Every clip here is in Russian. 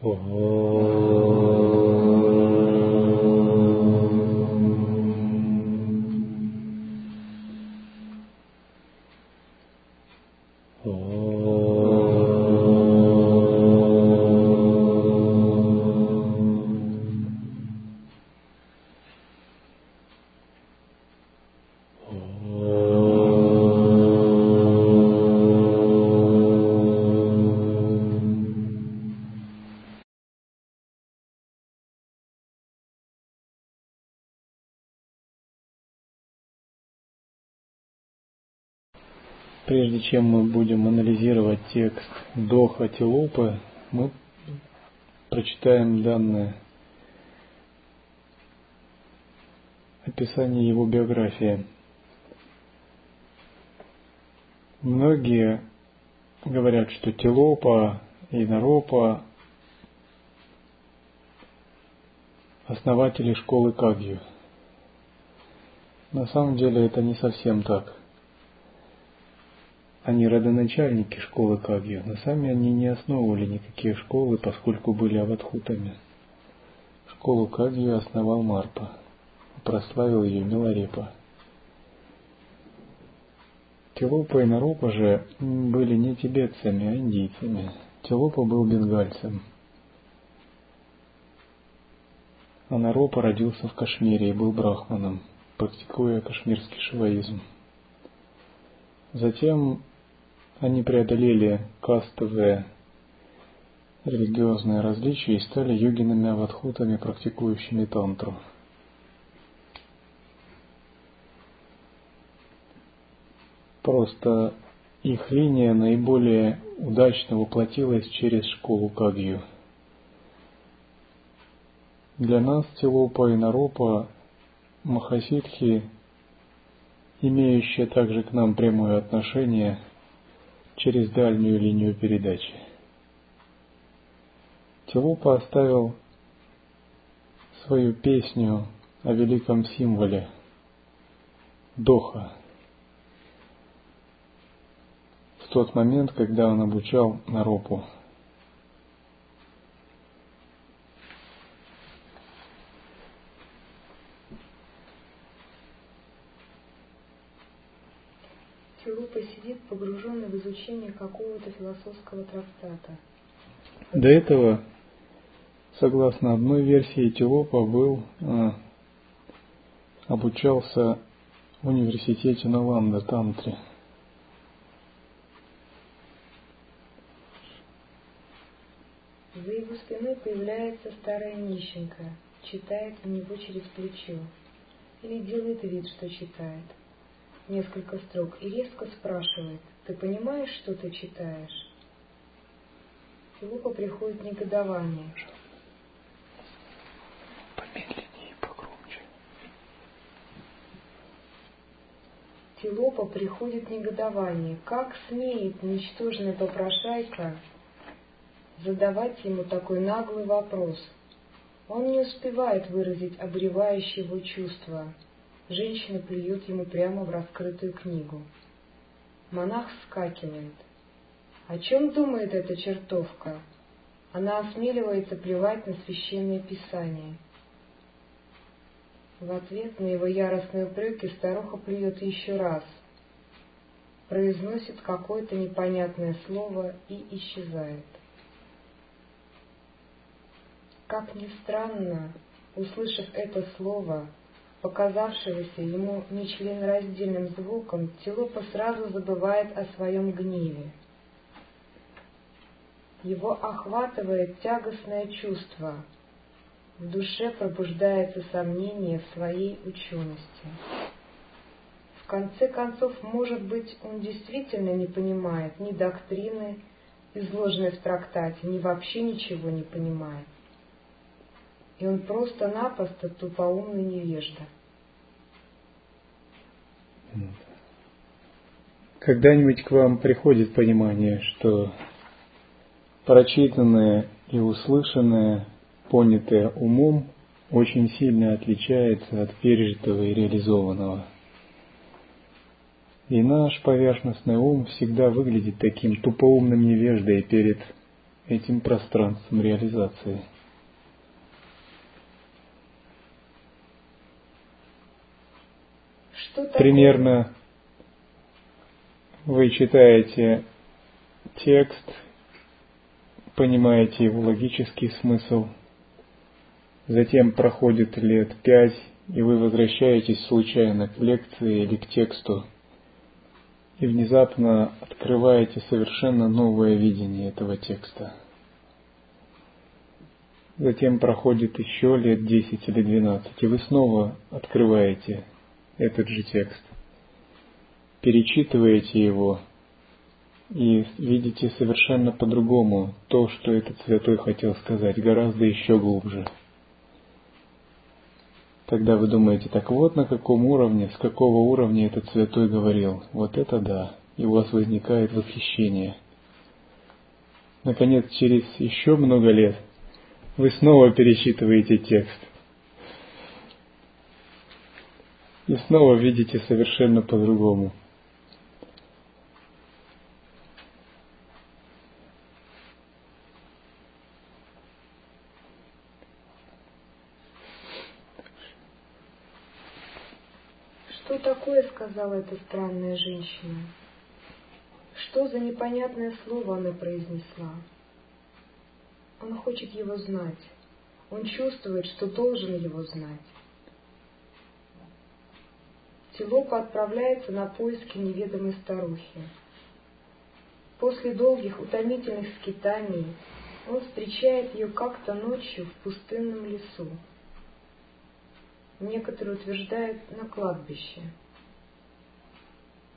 Oh. Прежде чем мы будем анализировать текст Доха Тилопы, мы прочитаем данное описание его биографии. Многие говорят, что Тилопа и Наропа основатели школы Кагью. На самом деле это не совсем так. Они родоначальники школы Кагью, но сами они не основывали никакие школы, поскольку были аватхутами. Школу Кагью основал Марпа, прославил ее Миларепа. Телопа и Наропа же были не тибетцами, а индийцами. Телопа был бенгальцем. А Наропа родился в Кашмире и был брахманом, практикуя кашмирский шиваизм. Затем они преодолели кастовые религиозные различия и стали йогинами аватхутами, практикующими тантру. Просто их линия наиболее удачно воплотилась через школу Кагью. Для нас Тилопа и Наропа Махасидхи, имеющие также к нам прямое отношение, через дальнюю линию передачи. Тилупа оставил свою песню о великом символе Доха в тот момент, когда он обучал Наропу. Тилупа сидит в изучение какого-то философского трактата. До этого, согласно одной версии, Тилопа был, а, обучался в университете Наланда Тантре. За его спиной появляется старая нищенка, читает у него через плечо или делает вид, что читает несколько строк и резко спрашивает, «Ты понимаешь, что ты читаешь?» Филиппа приходит негодование. Помедленнее, погромче. Тилопа приходит негодование. Как смеет ничтожная попрошайка задавать ему такой наглый вопрос? Он не успевает выразить обревающие его чувства, Женщина плюет ему прямо в раскрытую книгу. Монах вскакивает. О чем думает эта чертовка? Она осмеливается плевать на священное писание. В ответ на его яростные упреки старуха плюет еще раз, произносит какое-то непонятное слово и исчезает. Как ни странно, услышав это слово, показавшегося ему нечленораздельным звуком, Тилупа сразу забывает о своем гневе. Его охватывает тягостное чувство, в душе пробуждается сомнение в своей учености. В конце концов, может быть, он действительно не понимает ни доктрины, изложенной в трактате, ни вообще ничего не понимает и он просто-напросто тупоумный невежда. Когда-нибудь к вам приходит понимание, что прочитанное и услышанное, понятое умом, очень сильно отличается от пережитого и реализованного. И наш поверхностный ум всегда выглядит таким тупоумным невеждой перед этим пространством реализации. Что такое? Примерно вы читаете текст, понимаете его логический смысл, затем проходит лет пять, и вы возвращаетесь случайно к лекции или к тексту, и внезапно открываете совершенно новое видение этого текста. Затем проходит еще лет 10 или 12, и вы снова открываете этот же текст, перечитываете его и видите совершенно по-другому то, что этот святой хотел сказать, гораздо еще глубже. Тогда вы думаете, так вот на каком уровне, с какого уровня этот святой говорил. Вот это да. И у вас возникает восхищение. Наконец, через еще много лет вы снова пересчитываете текст. И снова видите совершенно по-другому. Что такое, сказала эта странная женщина? Что за непонятное слово она произнесла? Он хочет его знать. Он чувствует, что должен его знать. Тилопа отправляется на поиски неведомой старухи. После долгих утомительных скитаний он встречает ее как-то ночью в пустынном лесу некоторые утверждают, на кладбище.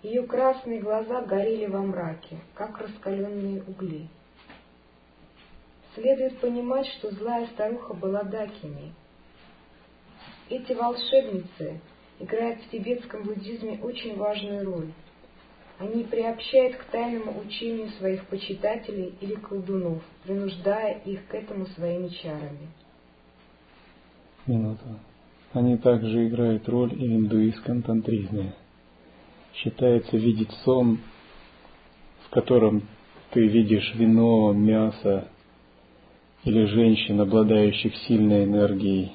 Ее красные глаза горели во мраке, как раскаленные угли. Следует понимать, что злая старуха была Дакиней. Эти волшебницы играют в тибетском буддизме очень важную роль. Они приобщают к тайному учению своих почитателей или колдунов, принуждая их к этому своими чарами. Минуту. Они также играют роль и в индуистском тантризме. Считается видеть сон, в котором ты видишь вино, мясо или женщин, обладающих сильной энергией,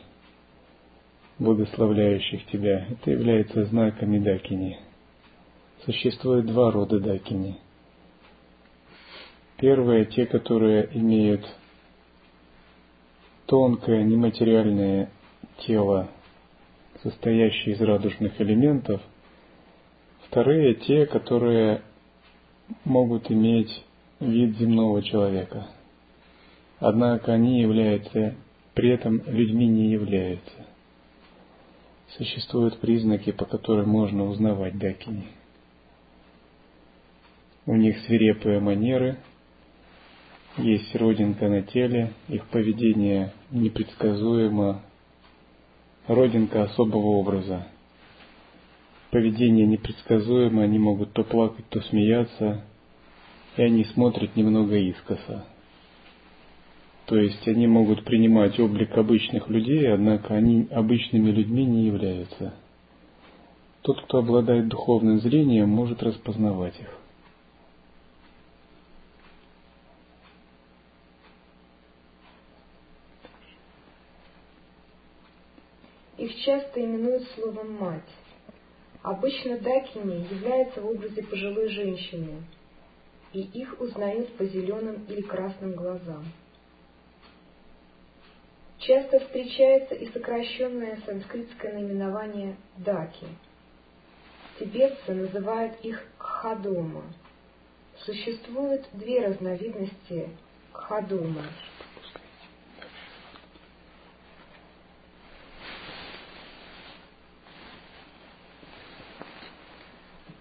благословляющих тебя. Это является знаками дакини. Существует два рода дакини. Первые – те, которые имеют тонкое нематериальное тело, состоящие из радужных элементов. Вторые – те, которые могут иметь вид земного человека. Однако они являются, при этом людьми не являются. Существуют признаки, по которым можно узнавать дакини. У них свирепые манеры, есть родинка на теле, их поведение непредсказуемо, родинка особого образа. Поведение непредсказуемо, они могут то плакать, то смеяться, и они смотрят немного искоса. То есть они могут принимать облик обычных людей, однако они обычными людьми не являются. Тот, кто обладает духовным зрением, может распознавать их. Их часто именуют словом «мать». Обычно дакини являются в образе пожилой женщины, и их узнают по зеленым или красным глазам. Часто встречается и сокращенное санскритское наименование даки. Тибетцы называют их кхадома. Существует две разновидности кхадома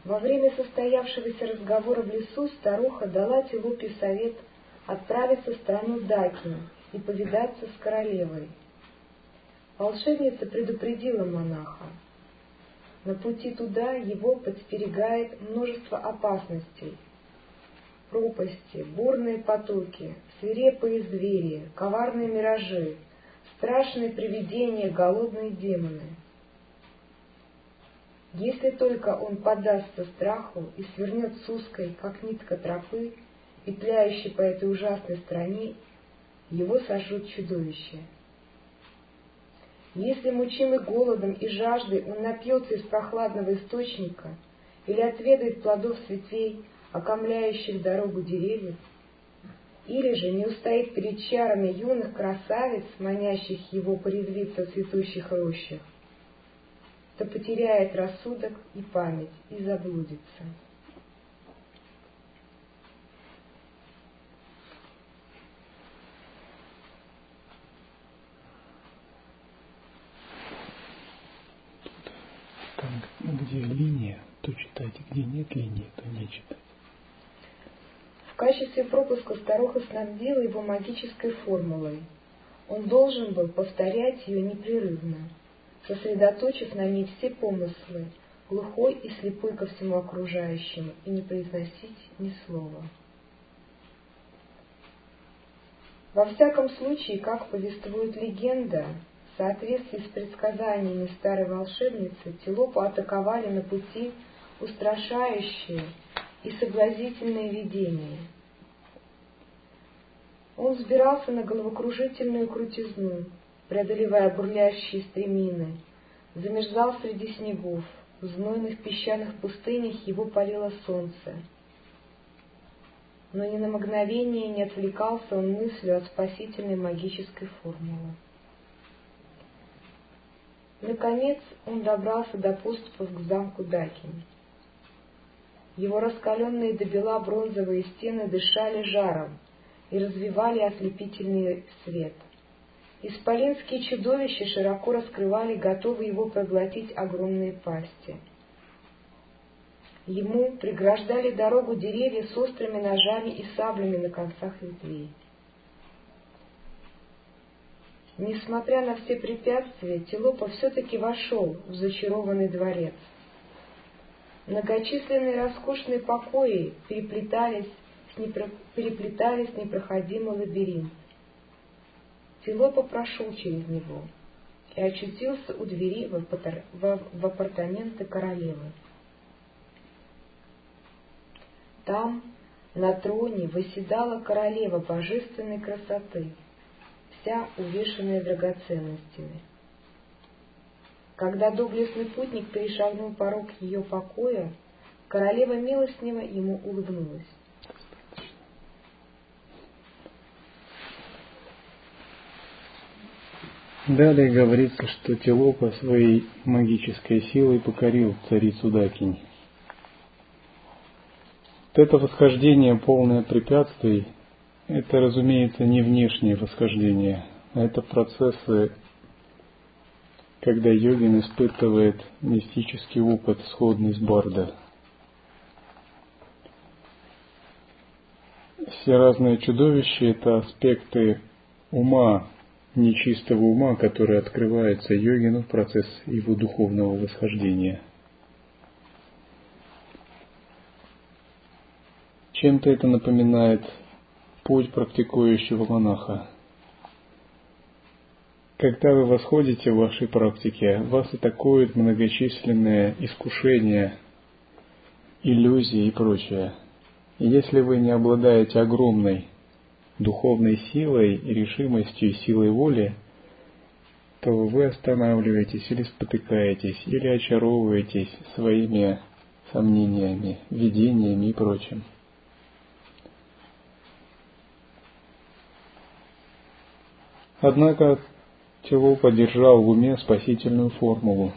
Во время состоявшегося разговора в лесу старуха дала Тилупе совет отправиться в страну Даки и повидаться с королевой. Волшебница предупредила монаха. На пути туда его подстерегает множество опасностей. Пропасти, бурные потоки, свирепые звери, коварные миражи, страшные привидения, голодные демоны — если только он поддастся страху и свернет с узкой, как нитка тропы, петляющий по этой ужасной стране, его сожрут чудовища. Если мучимый голодом и жаждой он напьется из прохладного источника или отведает плодов ветвей, окомляющих дорогу деревьев, или же не устоит перед чарами юных красавиц, манящих его порезвиться в цветущих рощах, то потеряет рассудок и память и заблудится. Там, где линия, то читайте, где нет линии, то не читайте. В качестве пропуска старуха снабдила его магической формулой. Он должен был повторять ее непрерывно, сосредоточив на ней все помыслы, глухой и слепой ко всему окружающему, и не произносить ни слова. Во всяком случае, как повествует легенда, в соответствии с предсказаниями старой волшебницы, Телопу атаковали на пути устрашающие и соблазительные видения. Он взбирался на головокружительную крутизну, преодолевая бурлящие стремины, замерзал среди снегов, в знойных песчаных пустынях его палило солнце. Но ни на мгновение не отвлекался он мыслью от спасительной магической формулы. Наконец он добрался до поступов к замку Дакин. Его раскаленные до бела бронзовые стены дышали жаром и развивали ослепительный свет. Исполинские чудовища широко раскрывали готовые его проглотить огромные пасти. Ему преграждали дорогу деревья с острыми ножами и саблями на концах ветвей. Несмотря на все препятствия, Телопа все-таки вошел в зачарованный дворец. Многочисленные роскошные покои переплетались с, непро... переплетались с непроходимый лабиринт. Филопа прошел через него и очутился у двери в, апартар... в... в апартаменты королевы. Там, на троне, восседала королева божественной красоты, вся увешанная драгоценностями. Когда доблестный путник перешагнул порог ее покоя, королева милостнево ему улыбнулась. Далее говорится, что Телопа своей магической силой покорил царицу Дакинь. Это восхождение, полное препятствий, это, разумеется, не внешнее восхождение, а это процессы, когда йогин испытывает мистический опыт, сходный с Барда. Все разные чудовища – это аспекты ума, нечистого ума, который открывается йогину в процесс его духовного восхождения. Чем-то это напоминает путь практикующего монаха. Когда вы восходите в вашей практике, вас атакуют многочисленные искушения, иллюзии и прочее. И если вы не обладаете огромной духовной силой и решимостью силой воли, то вы останавливаетесь или спотыкаетесь, или очаровываетесь своими сомнениями, видениями и прочим. Однако Тело поддержал в уме спасительную формулу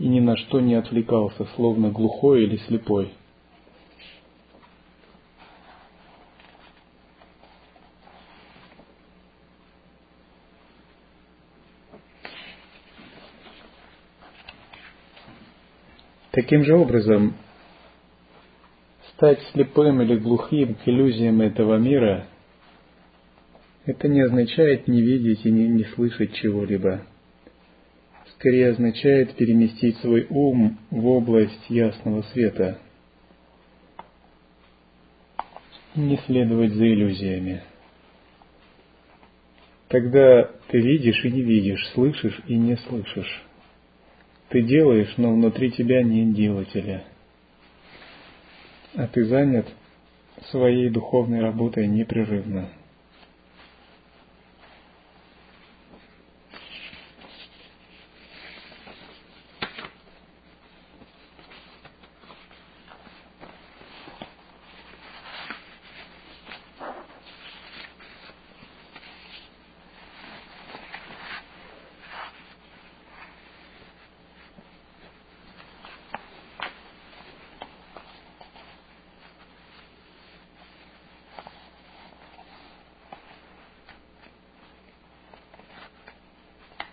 и ни на что не отвлекался, словно глухой или слепой – Таким же образом, стать слепым или глухим к иллюзиям этого мира, это не означает не видеть и не, не слышать чего-либо. Скорее означает переместить свой ум в область ясного света не следовать за иллюзиями. Тогда ты видишь и не видишь, слышишь и не слышишь. Ты делаешь, но внутри тебя нет делателя. А ты занят своей духовной работой непрерывно.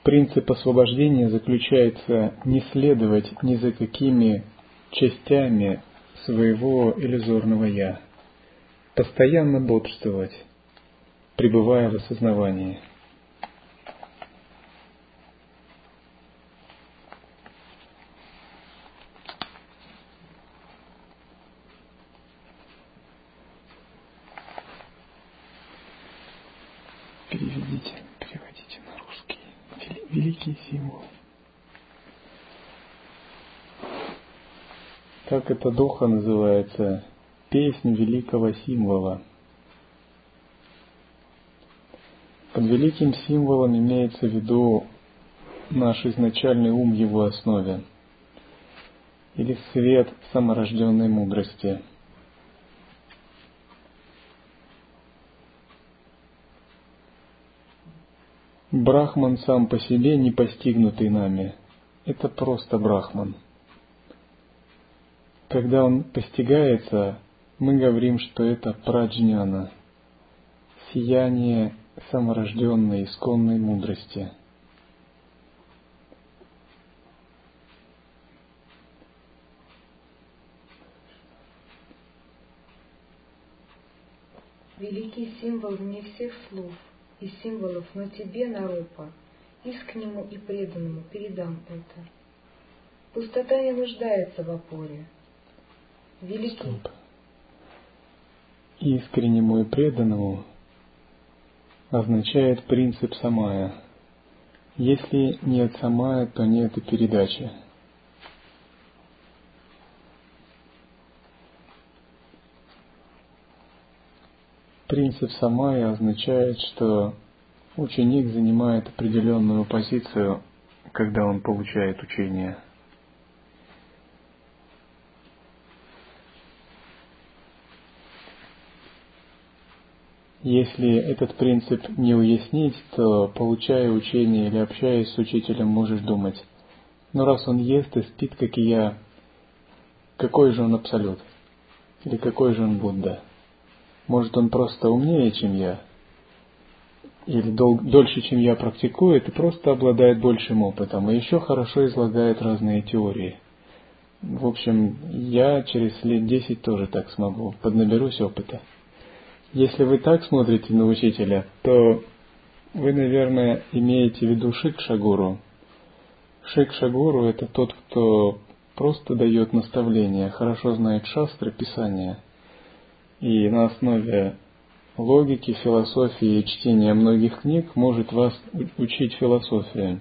Принцип освобождения заключается не следовать ни за какими частями своего иллюзорного «я», постоянно бодрствовать, пребывая в осознавании – великий символ. Как эта духа называется? Песнь великого символа. Под великим символом имеется в виду наш изначальный ум в его основе, или свет саморожденной мудрости – Брахман сам по себе не постигнутый нами. Это просто Брахман. Когда он постигается, мы говорим, что это праджняна, сияние саморожденной исконной мудрости. Великий символ вне всех слов – и символов, но тебе, Нарупа, искреннему и преданному передам это. Пустота не нуждается в опоре. Великий... Стоп. Искреннему и преданному означает принцип самая. Если нет самая, то нет и передачи. Принцип самая означает, что ученик занимает определенную позицию, когда он получает учение. Если этот принцип не уяснить, то, получая учение или общаясь с учителем, можешь думать, ну раз он ест и спит, как и я, какой же он абсолют? Или какой же он Будда? Может, он просто умнее, чем я, или дол- дольше, чем я практикует, и просто обладает большим опытом, и еще хорошо излагает разные теории. В общем, я через лет десять тоже так смогу, поднаберусь опыта. Если вы так смотрите на учителя, то вы, наверное, имеете в виду Шикшагуру. Шикшагуру – это тот, кто просто дает наставления, хорошо знает шастры, писания – и на основе логики, философии и чтения многих книг может вас учить философии.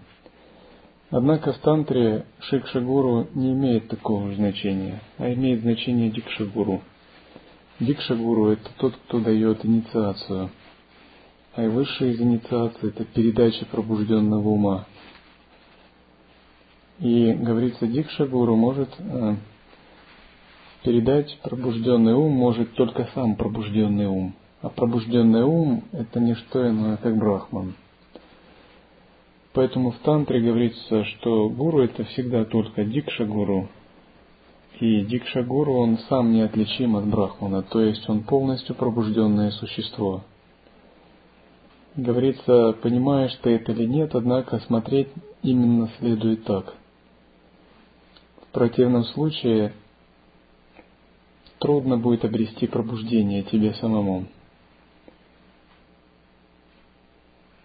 Однако в тантре Шикшагуру не имеет такого значения, а имеет значение Дикшагуру. Дикшагуру – это тот, кто дает инициацию, а и высшая из инициаций – это передача пробужденного ума. И, говорится, Дикшагуру может э, передать пробужденный ум может только сам пробужденный ум. А пробужденный ум – это не что иное, как брахман. Поэтому в тантре говорится, что гуру – это всегда только дикша-гуру. И дикша-гуру, он сам неотличим от брахмана, то есть он полностью пробужденное существо. Говорится, понимаешь ты это или нет, однако смотреть именно следует так. В противном случае трудно будет обрести пробуждение тебе самому.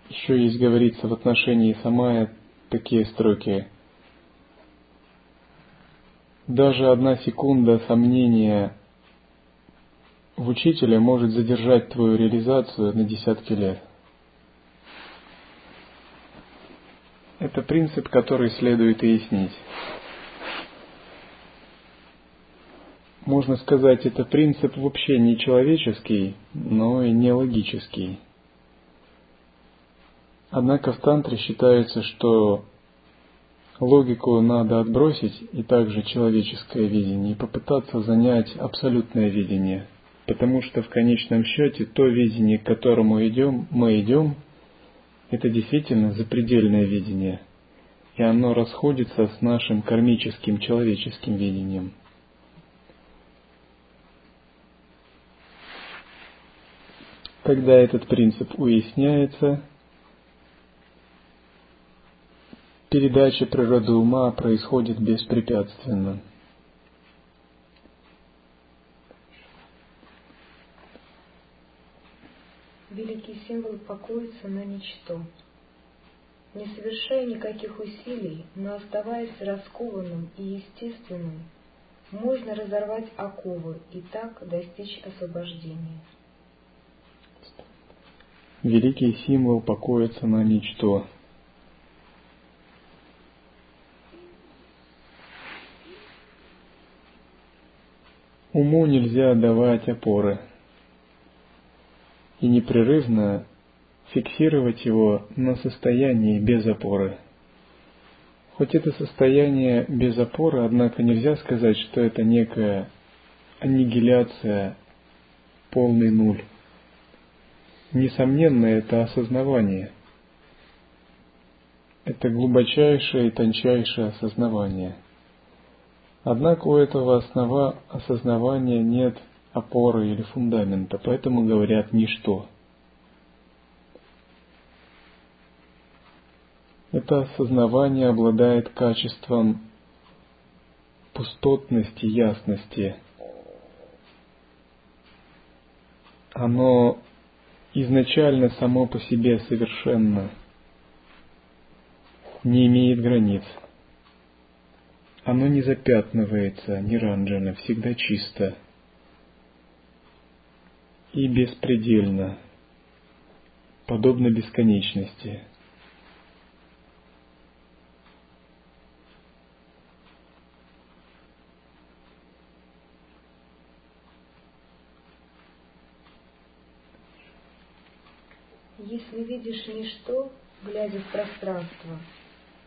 Еще есть говорится в отношении Самая такие строки. Даже одна секунда сомнения в учителе может задержать твою реализацию на десятки лет. Это принцип, который следует уяснить. Можно сказать, это принцип вообще не человеческий, но и не логический. Однако в тантре считается, что логику надо отбросить и также человеческое видение и попытаться занять абсолютное видение. Потому что в конечном счете то видение, к которому идем, мы идем, это действительно запредельное видение. И оно расходится с нашим кармическим человеческим видением. Когда этот принцип уясняется, передача природы ума происходит беспрепятственно. Великий символ покоится на ничто. Не совершая никаких усилий, но оставаясь раскованным и естественным, можно разорвать оковы и так достичь освобождения. Великий символ покоится на ничто. Уму нельзя давать опоры и непрерывно фиксировать его на состоянии без опоры. Хоть это состояние без опоры, однако нельзя сказать, что это некая аннигиляция, полный нуль. Несомненно, это осознавание. Это глубочайшее и тончайшее осознавание – Однако у этого основа осознавания нет опоры или фундамента, поэтому говорят «ничто». Это осознавание обладает качеством пустотности, ясности. Оно изначально само по себе совершенно, не имеет границ – оно не запятнывается, не ранжено, всегда чисто и беспредельно, подобно бесконечности. Если видишь ничто, глядя в пространство,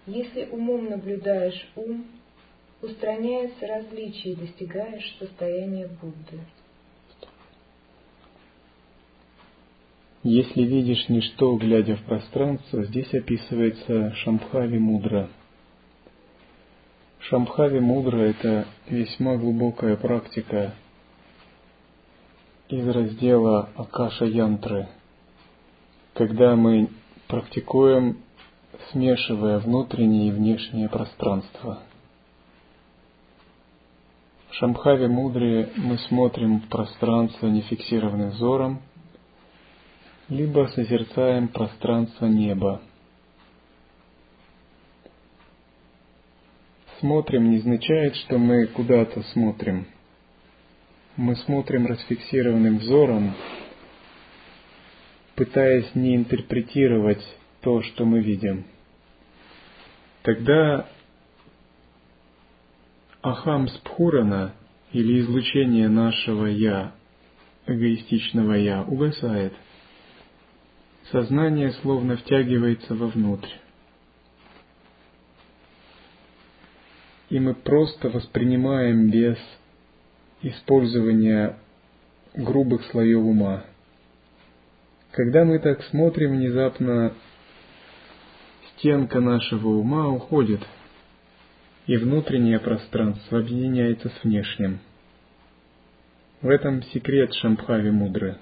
если умом наблюдаешь ум, устраняются различия и достигаешь состояния Будды. Если видишь ничто, глядя в пространство, здесь описывается Шамбхави Мудра. Шамбхави Мудра – это весьма глубокая практика из раздела Акаша Янтры, когда мы практикуем, смешивая внутреннее и внешнее пространство – Шамхави мудрые мы смотрим в пространство нефиксированным взором, либо созерцаем пространство неба. Смотрим не означает, что мы куда-то смотрим. Мы смотрим расфиксированным взором, пытаясь не интерпретировать то, что мы видим. Тогда Ахам Спхурана или излучение нашего «я», эгоистичного «я» угасает. Сознание словно втягивается вовнутрь. И мы просто воспринимаем без использования грубых слоев ума. Когда мы так смотрим, внезапно стенка нашего ума уходит – и внутреннее пространство объединяется с внешним. В этом секрет Шамбхави Мудры.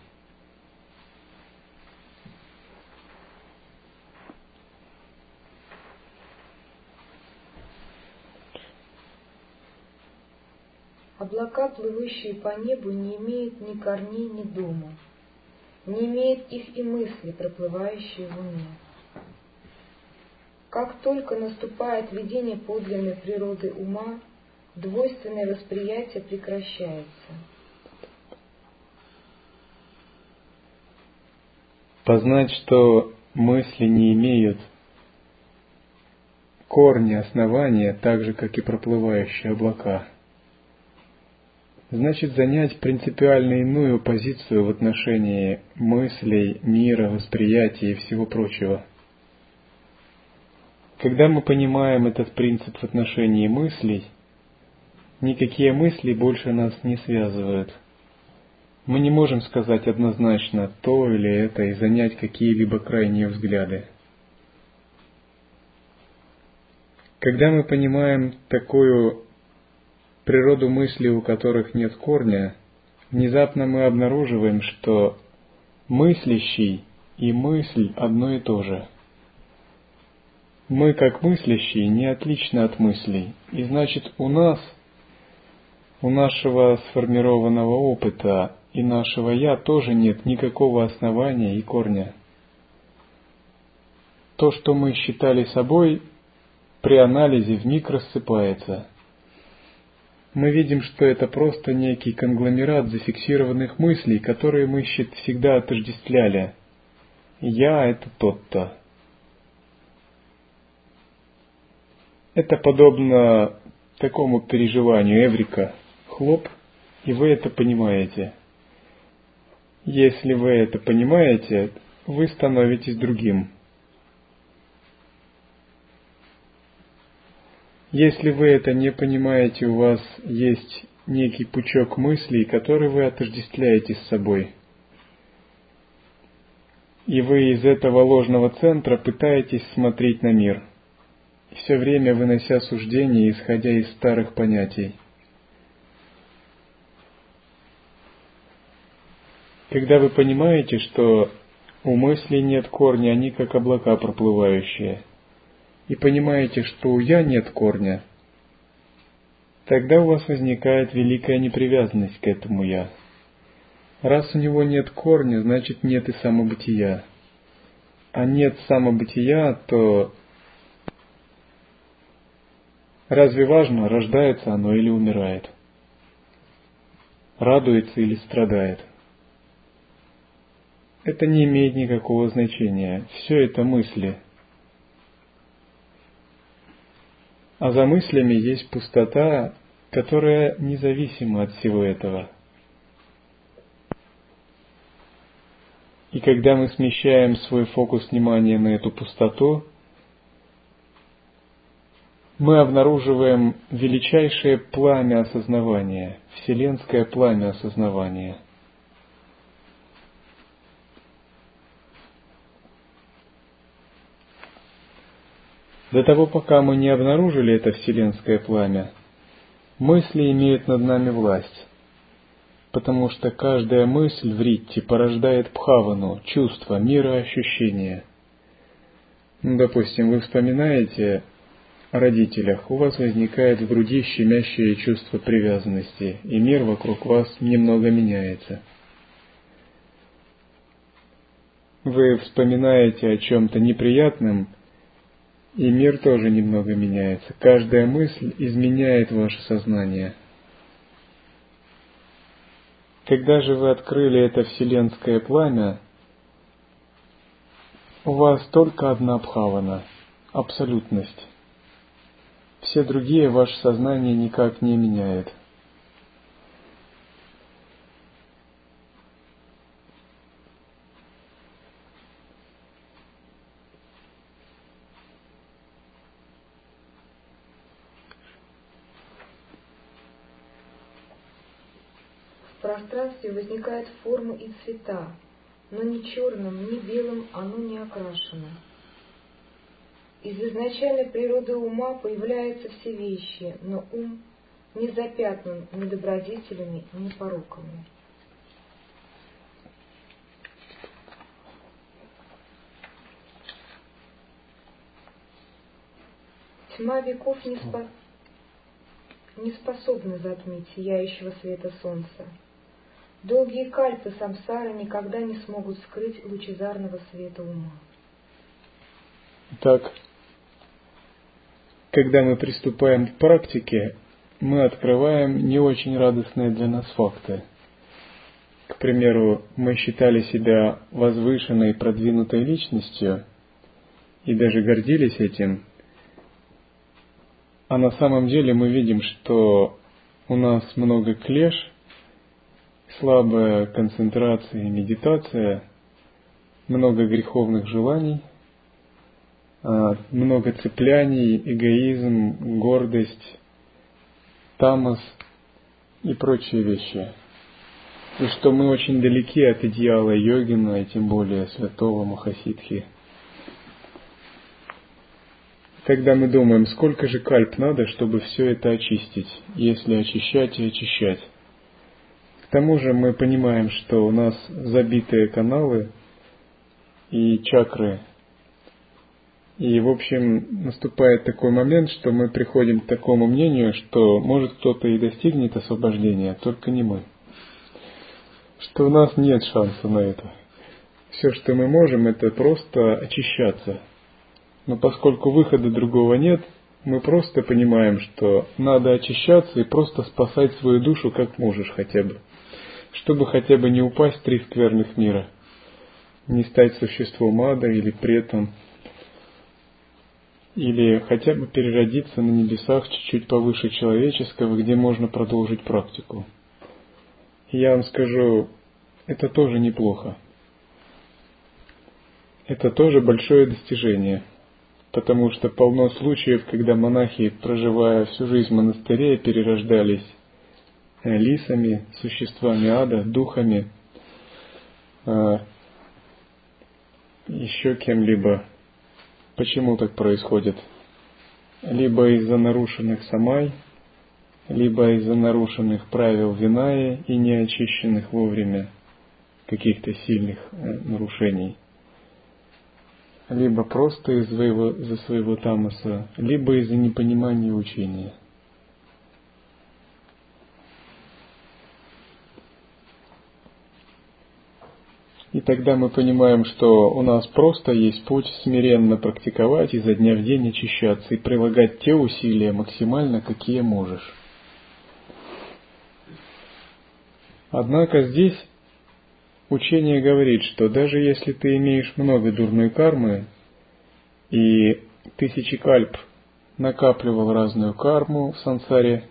Облака, плывущие по небу, не имеют ни корней, ни дома, не имеют их и мысли, проплывающие в уме. Как только наступает видение подлинной природы ума, двойственное восприятие прекращается. Познать, что мысли не имеют корни, основания, так же, как и проплывающие облака. Значит занять принципиально иную позицию в отношении мыслей, мира, восприятия и всего прочего. Когда мы понимаем этот принцип в отношении мыслей, никакие мысли больше нас не связывают. Мы не можем сказать однозначно то или это и занять какие-либо крайние взгляды. Когда мы понимаем такую природу мыслей, у которых нет корня, внезапно мы обнаруживаем, что мыслящий и мысль одно и то же. Мы, как мыслящие, не отличны от мыслей, и значит у нас, у нашего сформированного опыта и нашего «я» тоже нет никакого основания и корня. То, что мы считали собой, при анализе вмиг рассыпается – мы видим, что это просто некий конгломерат зафиксированных мыслей, которые мы всегда отождествляли. Я — это тот-то. Это подобно такому переживанию Эврика. Хлоп, и вы это понимаете. Если вы это понимаете, вы становитесь другим. Если вы это не понимаете, у вас есть некий пучок мыслей, который вы отождествляете с собой. И вы из этого ложного центра пытаетесь смотреть на мир, все время вынося суждения, исходя из старых понятий. Когда вы понимаете, что у мыслей нет корня, они как облака проплывающие – и понимаете, что у «я» нет корня, тогда у вас возникает великая непривязанность к этому «я». Раз у него нет корня, значит нет и самобытия. А нет самобытия, то разве важно, рождается оно или умирает? Радуется или страдает? Это не имеет никакого значения. Все это мысли – А за мыслями есть пустота, которая независима от всего этого. И когда мы смещаем свой фокус внимания на эту пустоту, мы обнаруживаем величайшее пламя осознавания, вселенское пламя осознавания – До того, пока мы не обнаружили это вселенское пламя, мысли имеют над нами власть, потому что каждая мысль в ритте порождает пхавану, чувство, мироощущение. Ну, допустим, вы вспоминаете о родителях, у вас возникает в груди щемящее чувство привязанности, и мир вокруг вас немного меняется. Вы вспоминаете о чем-то неприятном – и мир тоже немного меняется. Каждая мысль изменяет ваше сознание. Когда же вы открыли это вселенское пламя, у вас только одна бхавана – абсолютность. Все другие ваше сознание никак не меняет – возникают формы и цвета, но ни черным, ни белым оно не окрашено. Из изначальной природы ума появляются все вещи, но ум не запятнан ни добродетелями, ни пороками. Тьма веков не, спо... не способна затмить сияющего света солнца. Долгие кальпы самсары никогда не смогут скрыть лучезарного света ума. Так, когда мы приступаем к практике, мы открываем не очень радостные для нас факты. К примеру, мы считали себя возвышенной, продвинутой личностью и даже гордились этим, а на самом деле мы видим, что у нас много клеш – слабая концентрация и медитация, много греховных желаний, а, много цепляний, эгоизм, гордость, тамас и прочие вещи. И что мы очень далеки от идеала йогина, и тем более святого Махасидхи. Когда мы думаем, сколько же кальп надо, чтобы все это очистить, если очищать и очищать. Тому же мы понимаем, что у нас забитые каналы и чакры. И, в общем, наступает такой момент, что мы приходим к такому мнению, что может кто-то и достигнет освобождения, только не мы. Что у нас нет шанса на это. Все, что мы можем, это просто очищаться – но поскольку выхода другого нет, мы просто понимаем, что надо очищаться и просто спасать свою душу как можешь хотя бы, чтобы хотя бы не упасть три скверных мира, не стать существом ада или претом, или хотя бы переродиться на небесах чуть-чуть повыше человеческого, где можно продолжить практику. Я вам скажу, это тоже неплохо. Это тоже большое достижение – потому что полно случаев, когда монахи, проживая всю жизнь в монастыре, перерождались лисами, существами ада, духами, э, еще кем-либо. Почему так происходит? Либо из-за нарушенных самай, либо из-за нарушенных правил Винаи и неочищенных вовремя каких-то сильных э, нарушений – либо просто из своего, из-за своего тамаса, либо из-за непонимания учения. И тогда мы понимаем, что у нас просто есть путь смиренно практиковать изо дня в день очищаться и прилагать те усилия максимально, какие можешь. Однако здесь Учение говорит, что даже если ты имеешь много дурной кармы и тысячи кальп накапливал разную карму в сансаре,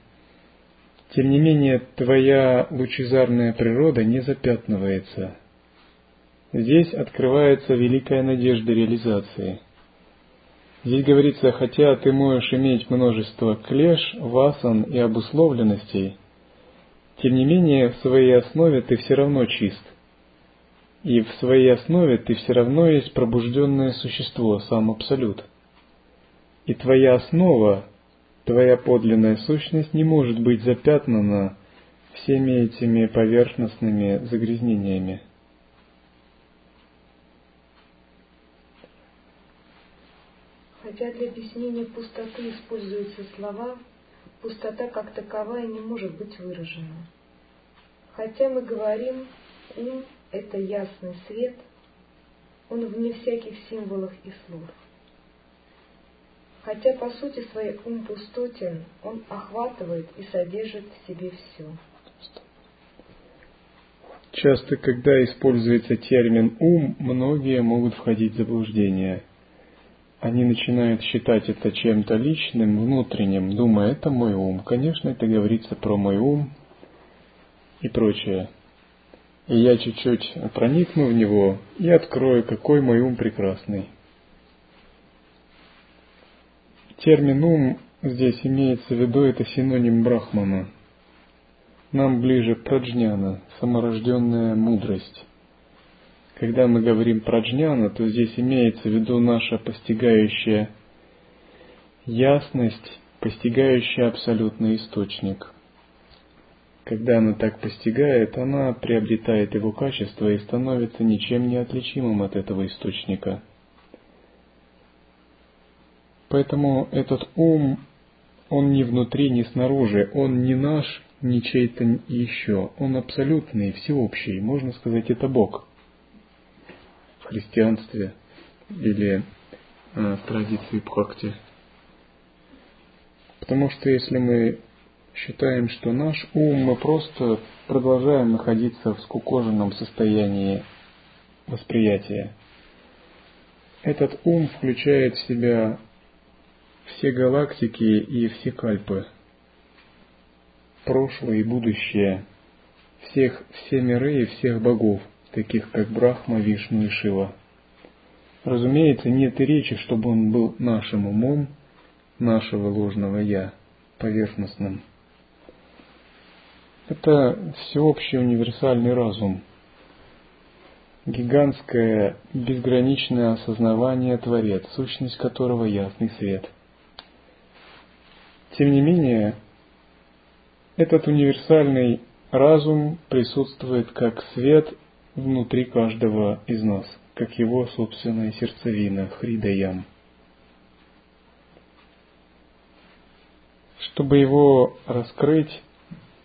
тем не менее твоя лучезарная природа не запятнывается. Здесь открывается великая надежда реализации. Здесь говорится, хотя ты можешь иметь множество клеш, васан и обусловленностей, тем не менее в своей основе ты все равно чист и в своей основе ты все равно есть пробужденное существо, сам Абсолют. И твоя основа, твоя подлинная сущность не может быть запятнана всеми этими поверхностными загрязнениями. Хотя для объяснения пустоты используются слова, пустота как таковая не может быть выражена. Хотя мы говорим «ум это ясный свет, он вне всяких символов и слов. Хотя по сути своей ум пустотен, он охватывает и содержит в себе все. Часто, когда используется термин «ум», многие могут входить в заблуждение. Они начинают считать это чем-то личным, внутренним, думая, это мой ум. Конечно, это говорится про мой ум и прочее и я чуть-чуть проникну в него и открою, какой мой ум прекрасный. Термин «ум» здесь имеется в виду, это синоним брахмана. Нам ближе праджняна, саморожденная мудрость. Когда мы говорим праджняна, то здесь имеется в виду наша постигающая ясность, постигающая абсолютный источник – когда она так постигает, она приобретает его качество и становится ничем не отличимым от этого источника. Поэтому этот ум, он не внутри, не снаружи, он не наш, не чей-то еще, он абсолютный, всеобщий, можно сказать, это Бог христианстве или э, в традиции Бхакти. Потому что если мы считаем, что наш ум мы просто продолжаем находиться в скукоженном состоянии восприятия. Этот ум включает в себя все галактики и все кальпы, прошлое и будущее, всех, все миры и всех богов, таких как Брахма, Вишну и Шива. Разумеется, нет и речи, чтобы он был нашим умом, нашего ложного «я», поверхностным. Это всеобщий универсальный разум, гигантское безграничное осознавание Творец, сущность которого ясный свет. Тем не менее, этот универсальный разум присутствует как свет внутри каждого из нас – как его собственная сердцевина, Хридаям. Чтобы его раскрыть,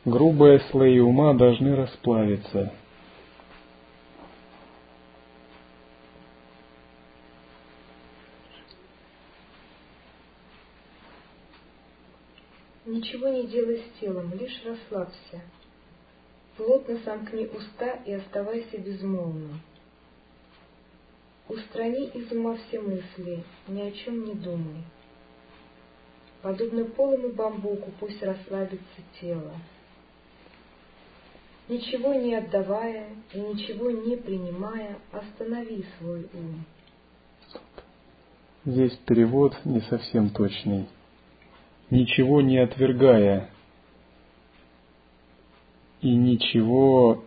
грубые слои ума должны расплавиться. Ничего не делай с телом, лишь расслабься. Плотно сомкни уста и оставайся безмолвным. Устрани из ума все мысли, ни о чем не думай. Подобно полому бамбуку пусть расслабится тело. Ничего не отдавая и ничего не принимая, останови свой ум. Здесь перевод не совсем точный. Ничего не отвергая и ничего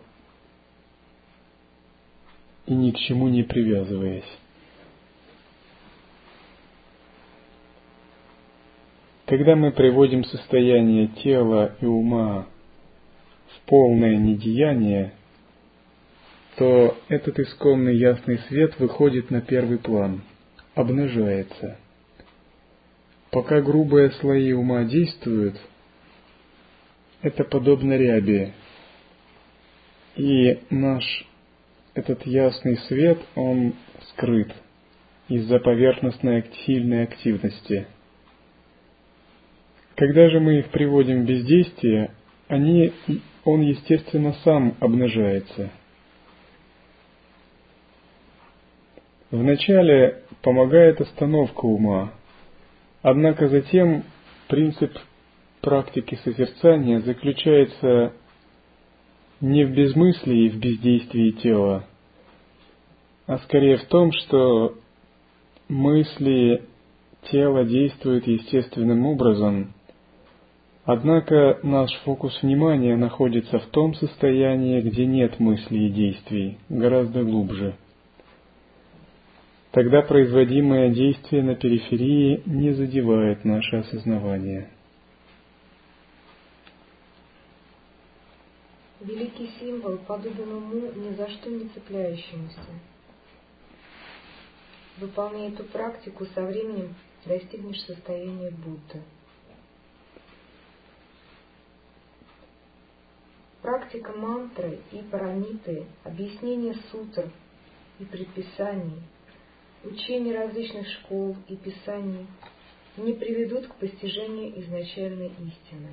и ни к чему не привязываясь. Когда мы приводим состояние тела и ума в полное недеяние, то этот исконный ясный свет выходит на первый план, обнажается. Пока грубые слои ума действуют, это подобно ряби, и наш этот ясный свет, он скрыт из-за поверхностной сильной активности. Когда же мы их приводим в бездействие, они, он, естественно, сам обнажается. Вначале помогает остановка ума, однако затем принцип практики созерцания заключается не в безмыслии и в бездействии тела, а скорее в том, что мысли тела действуют естественным образом, однако наш фокус внимания находится в том состоянии, где нет мыслей и действий, гораздо глубже. Тогда производимое действие на периферии не задевает наше осознавание – Великий символ подобен уму ни за что не цепляющемуся. Выполняя эту практику, со временем достигнешь состояния Будды. Практика мантры и парамиты, объяснение сутр и предписаний, учение различных школ и писаний не приведут к постижению изначальной истины.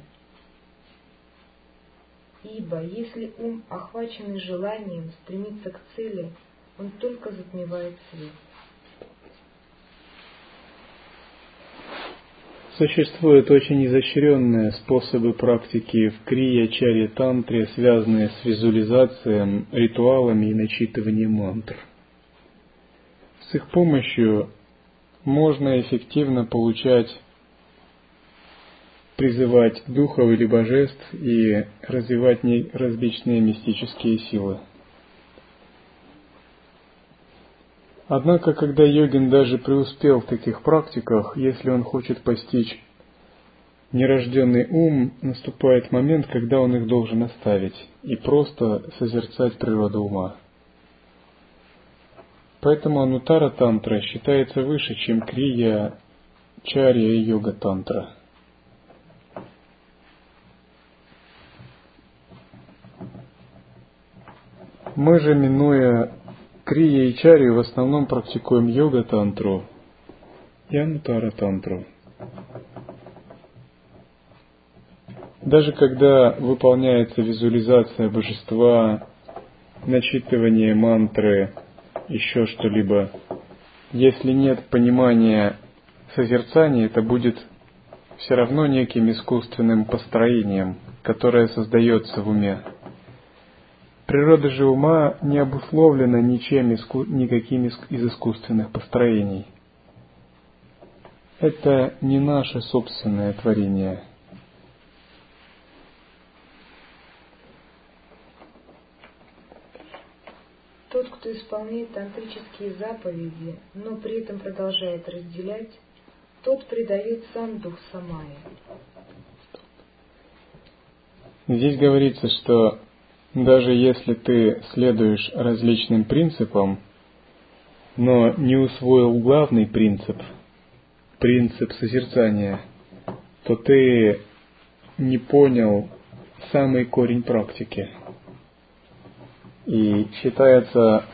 Ибо если ум, охваченный желанием, стремится к цели, он только затмевает свет. Существуют очень изощренные способы практики в крия-чаре тантре, связанные с визуализацией, ритуалами и начитыванием мантр. С их помощью можно эффективно получать призывать духов или божеств и развивать различные мистические силы. Однако, когда йогин даже преуспел в таких практиках, если он хочет постичь нерожденный ум, наступает момент, когда он их должен оставить и просто созерцать природу ума. Поэтому анутара тантра считается выше, чем крия, чарья и йога тантра. Мы же, минуя крия и чари, в основном практикуем йога-тантру и анутара-тантру. Даже когда выполняется визуализация божества, начитывание мантры, еще что-либо, если нет понимания созерцания, это будет все равно неким искусственным построением, которое создается в уме. Природа же ума не обусловлена ничем, никаким из искусственных построений. Это не наше собственное творение. Тот, кто исполняет тантрические заповеди, но при этом продолжает разделять, тот предает сам дух Самая. Здесь говорится, что даже если ты следуешь различным принципам, но не усвоил главный принцип, принцип созерцания, то ты не понял самый корень практики. И считается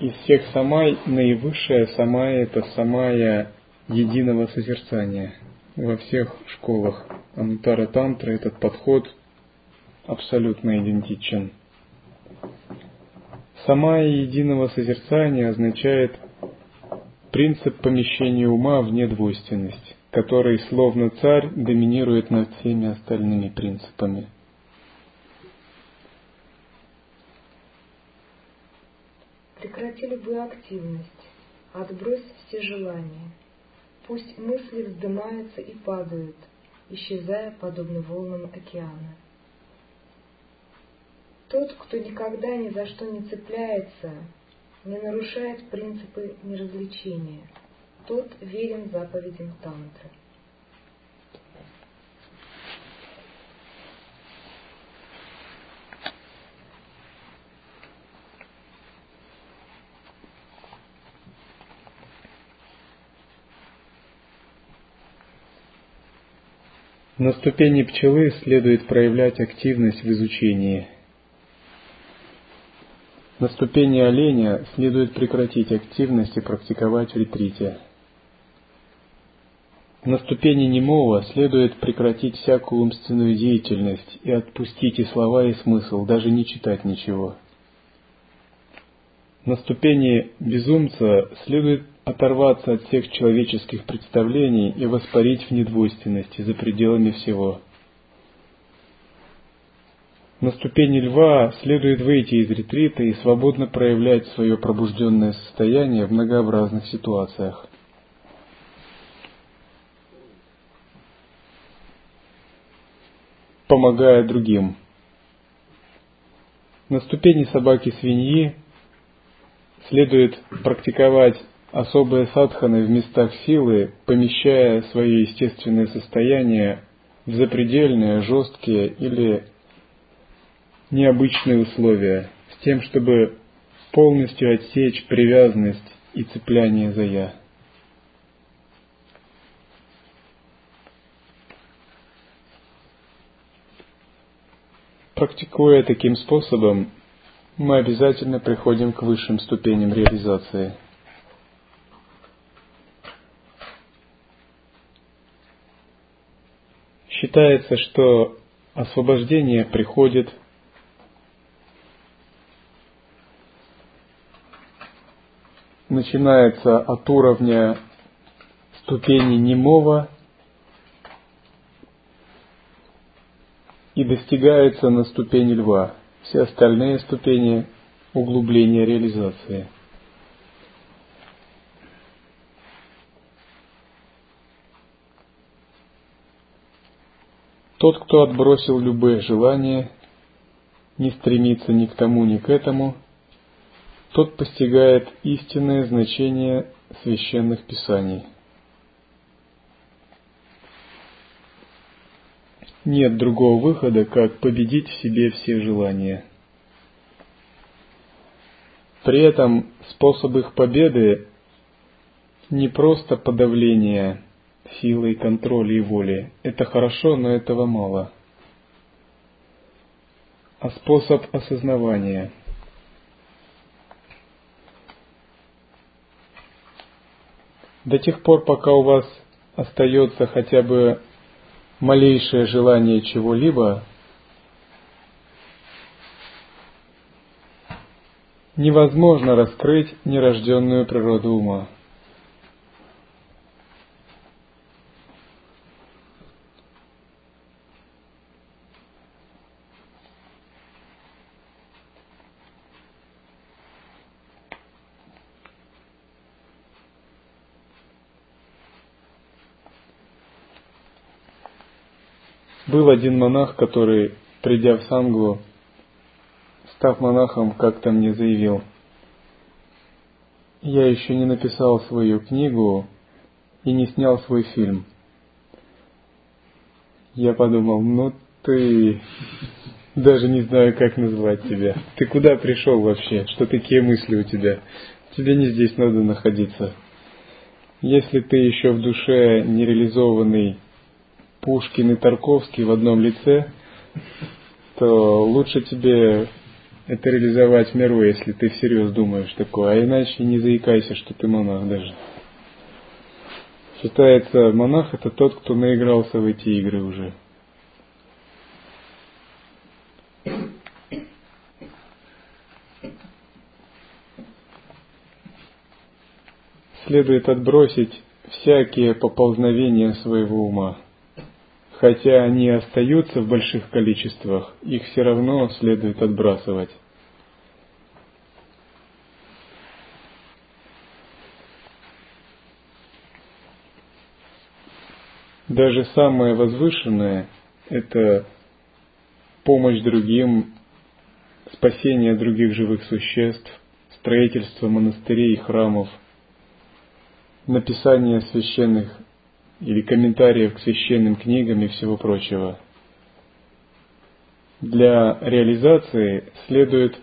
из всех самай наивысшая самая это самая единого созерцания. Во всех школах Анутара Тантра этот подход абсолютно идентичен. Сама единого созерцания означает принцип помещения ума в недвойственность, который, словно царь, доминирует над всеми остальными принципами. Прекрати любую активность, отбрось все желания. Пусть мысли вздымаются и падают, исчезая подобно волнам океана. Тот, кто никогда ни за что не цепляется, не нарушает принципы неразличения, тот верен заповедям тантры. На ступени пчелы следует проявлять активность в изучении – на ступени оленя следует прекратить активность и практиковать в ретрите. На ступени немого следует прекратить всякую умственную деятельность и отпустить и слова, и смысл, даже не читать ничего. На ступени безумца следует оторваться от всех человеческих представлений и воспарить в недвойственности за пределами всего – на ступени льва следует выйти из ретрита и свободно проявлять свое пробужденное состояние в многообразных ситуациях. помогая другим. На ступени собаки-свиньи следует практиковать особые садханы в местах силы, помещая свое естественное состояние в запредельные, жесткие или необычные условия, с тем, чтобы полностью отсечь привязанность и цепляние за «я». Практикуя таким способом, мы обязательно приходим к высшим ступеням реализации. Считается, что освобождение приходит начинается от уровня ступени немого и достигается на ступени льва. Все остальные ступени углубления реализации. Тот, кто отбросил любые желания, не стремится ни к тому, ни к этому – тот постигает истинное значение священных писаний. Нет другого выхода, как победить в себе все желания. При этом способ их победы не просто подавление силы, контроля и воли. Это хорошо, но этого мало. А способ осознавания – До тех пор, пока у вас остается хотя бы малейшее желание чего-либо, невозможно раскрыть нерожденную природу ума. Был один монах, который, придя в Сангу, став монахом, как-то мне заявил, я еще не написал свою книгу и не снял свой фильм. Я подумал, ну ты даже не знаю, как назвать тебя. Ты куда пришел вообще? Что такие мысли у тебя? Тебе не здесь надо находиться. Если ты еще в душе нереализованный Пушкин и Тарковский в одном лице, то лучше тебе это реализовать в миру, если ты всерьез думаешь такое, а иначе не заикайся, что ты монах даже. Считается, монах это тот, кто наигрался в эти игры уже. Следует отбросить всякие поползновения своего ума. Хотя они остаются в больших количествах, их все равно следует отбрасывать. Даже самое возвышенное – это помощь другим, спасение других живых существ, строительство монастырей и храмов, написание священных или комментариев к священным книгам и всего прочего. Для реализации следует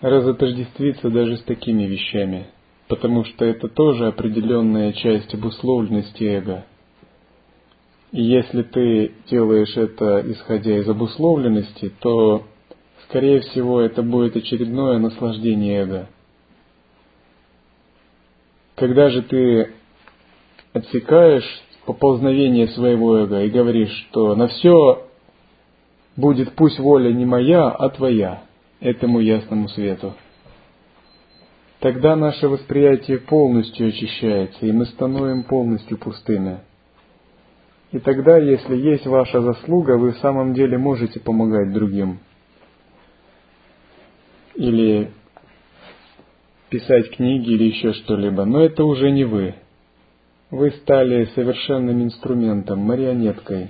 разотождествиться даже с такими вещами, потому что это тоже определенная часть обусловленности эго. И если ты делаешь это исходя из обусловленности, то, скорее всего, это будет очередное наслаждение эго. Когда же ты отсекаешь поползновение своего эго и говоришь, что на все будет пусть воля не моя, а твоя, этому ясному свету. Тогда наше восприятие полностью очищается, и мы становим полностью пустыми. И тогда, если есть ваша заслуга, вы в самом деле можете помогать другим. Или писать книги или еще что-либо, но это уже не вы. Вы стали совершенным инструментом, марионеткой,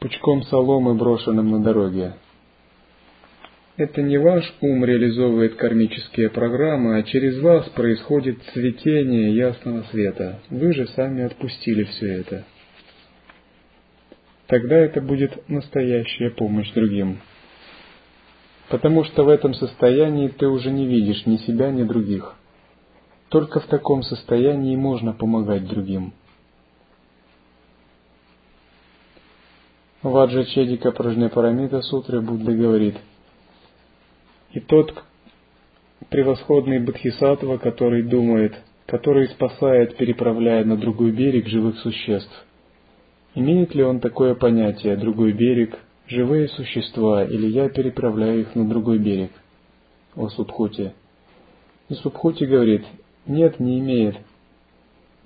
пучком соломы, брошенным на дороге. Это не ваш ум реализовывает кармические программы, а через вас происходит цветение ясного света. Вы же сами отпустили все это. Тогда это будет настоящая помощь другим. Потому что в этом состоянии ты уже не видишь ни себя, ни других. Только в таком состоянии можно помогать другим. В Аджа Чедика Прajнапарамита Сутре Будда говорит, и тот превосходный Бодхисаттва, который думает, который спасает, переправляя на другой берег живых существ, имеет ли он такое понятие «другой берег», «живые существа» или «я переправляю их на другой берег»? О Субхути. И Субхути говорит, нет, не имеет.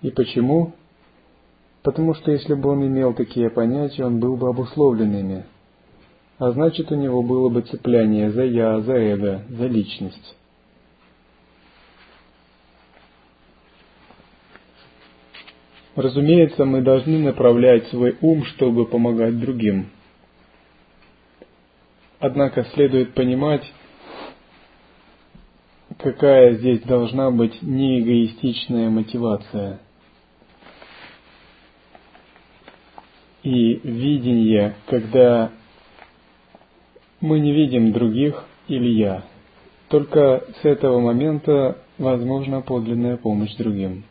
И почему? Потому что если бы он имел такие понятия, он был бы обусловлен ими. А значит, у него было бы цепляние за «я», за эго, за личность. Разумеется, мы должны направлять свой ум, чтобы помогать другим. Однако следует понимать, какая здесь должна быть неэгоистичная мотивация. И видение, когда мы не видим других или я. Только с этого момента возможна подлинная помощь другим.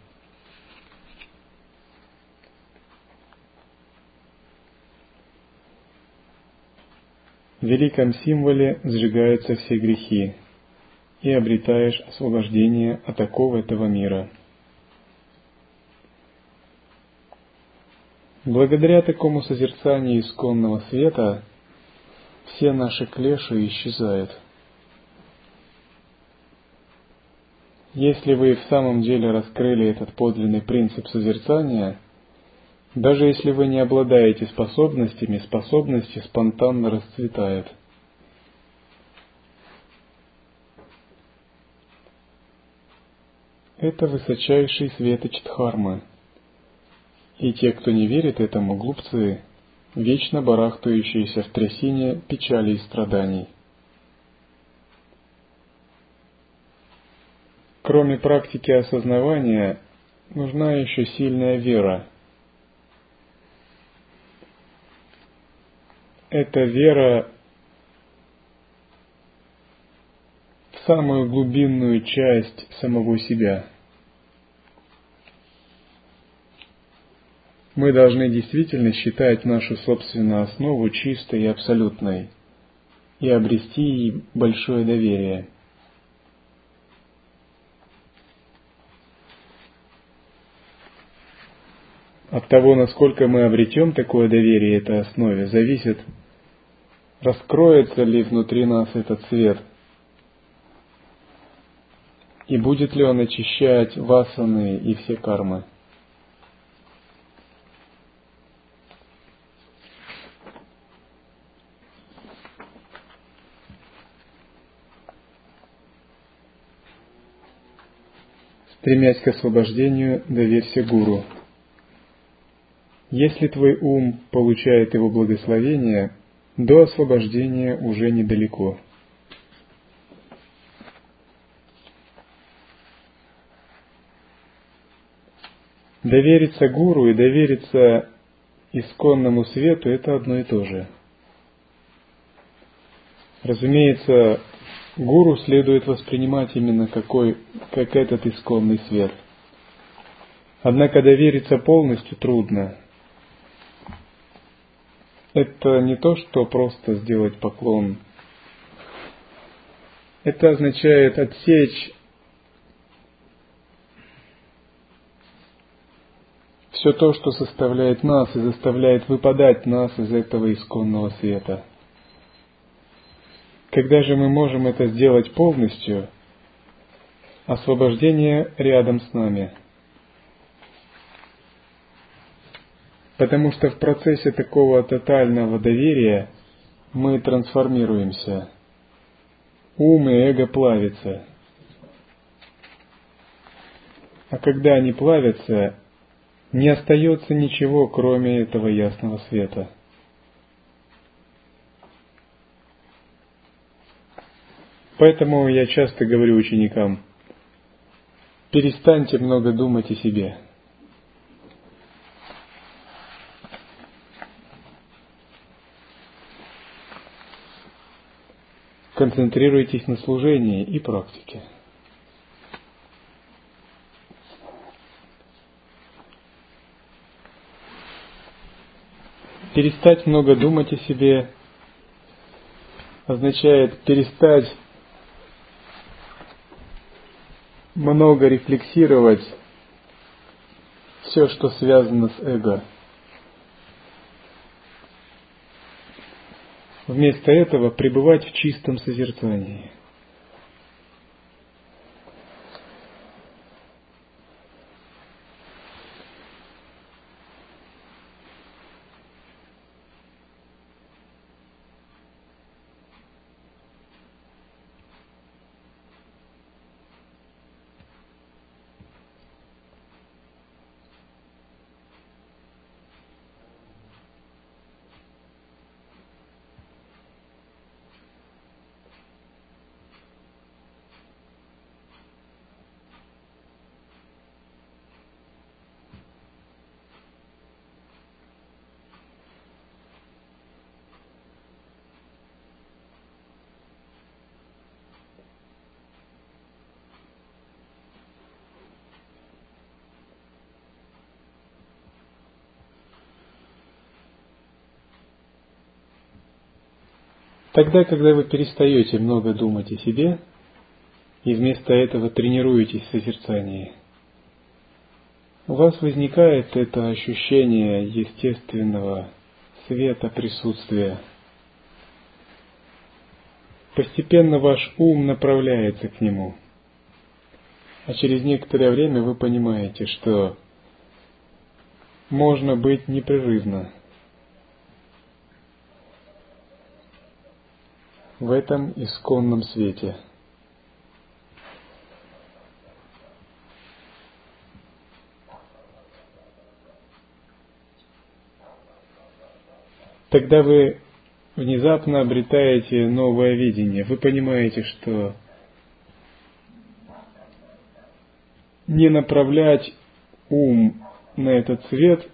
В великом символе сжигаются все грехи, и обретаешь освобождение от оков этого мира. Благодаря такому созерцанию исконного света все наши клеши исчезают. Если вы в самом деле раскрыли этот подлинный принцип созерцания, даже если вы не обладаете способностями, способности спонтанно расцветают – Это высочайший светоч Дхармы. И те, кто не верит этому, глупцы, вечно барахтающиеся в трясине печали и страданий. Кроме практики осознавания, нужна еще сильная вера. Эта вера в самую глубинную часть самого себя. Мы должны действительно считать нашу собственную основу чистой и абсолютной и обрести ей большое доверие – От того, насколько мы обретем такое доверие этой основе, зависит, раскроется ли внутри нас этот свет, и будет ли он очищать васаны и все кармы. Стремясь к освобождению, доверься гуру – если твой ум получает его благословение, до освобождения уже недалеко. Довериться гуру и довериться исконному свету – это одно и то же. Разумеется, гуру следует воспринимать именно какой, как этот исконный свет. Однако довериться полностью трудно – это не то, что просто сделать поклон. Это означает отсечь все то, что составляет нас и заставляет выпадать нас из этого исконного света. Когда же мы можем это сделать полностью, освобождение рядом с нами – Потому что в процессе такого тотального доверия мы трансформируемся. Ум и эго плавятся. А когда они плавятся, не остается ничего, кроме этого ясного света. Поэтому я часто говорю ученикам, перестаньте много думать о себе – концентрируйтесь на служении и практике. Перестать много думать о себе означает перестать много рефлексировать все, что связано с эго – Вместо этого пребывать в чистом созерцании – Тогда, когда вы перестаете много думать о себе и вместо этого тренируетесь в созерцании, у вас возникает это ощущение естественного света присутствия. Постепенно ваш ум направляется к нему, а через некоторое время вы понимаете, что можно быть непрерывно – в этом исконном свете. тогда вы внезапно обретаете новое видение. Вы понимаете, что не направлять ум на этот свет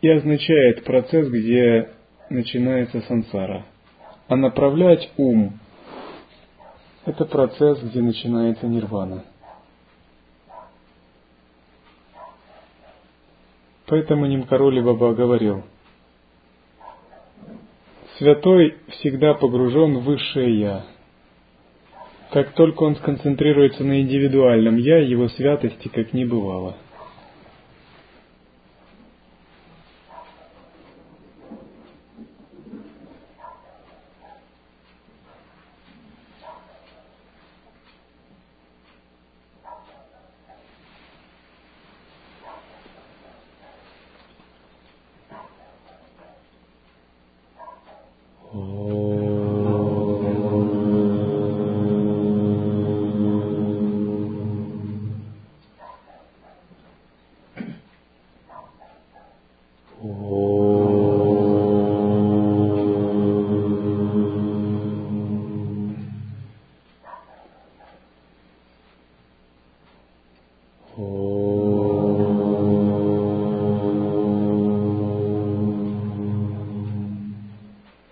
и означает процесс, где начинается сансара. А направлять ум – это процесс, где начинается нирвана. Поэтому Нимкароли Баба говорил, «Святой всегда погружен в высшее Я. Как только он сконцентрируется на индивидуальном Я, его святости как не бывало».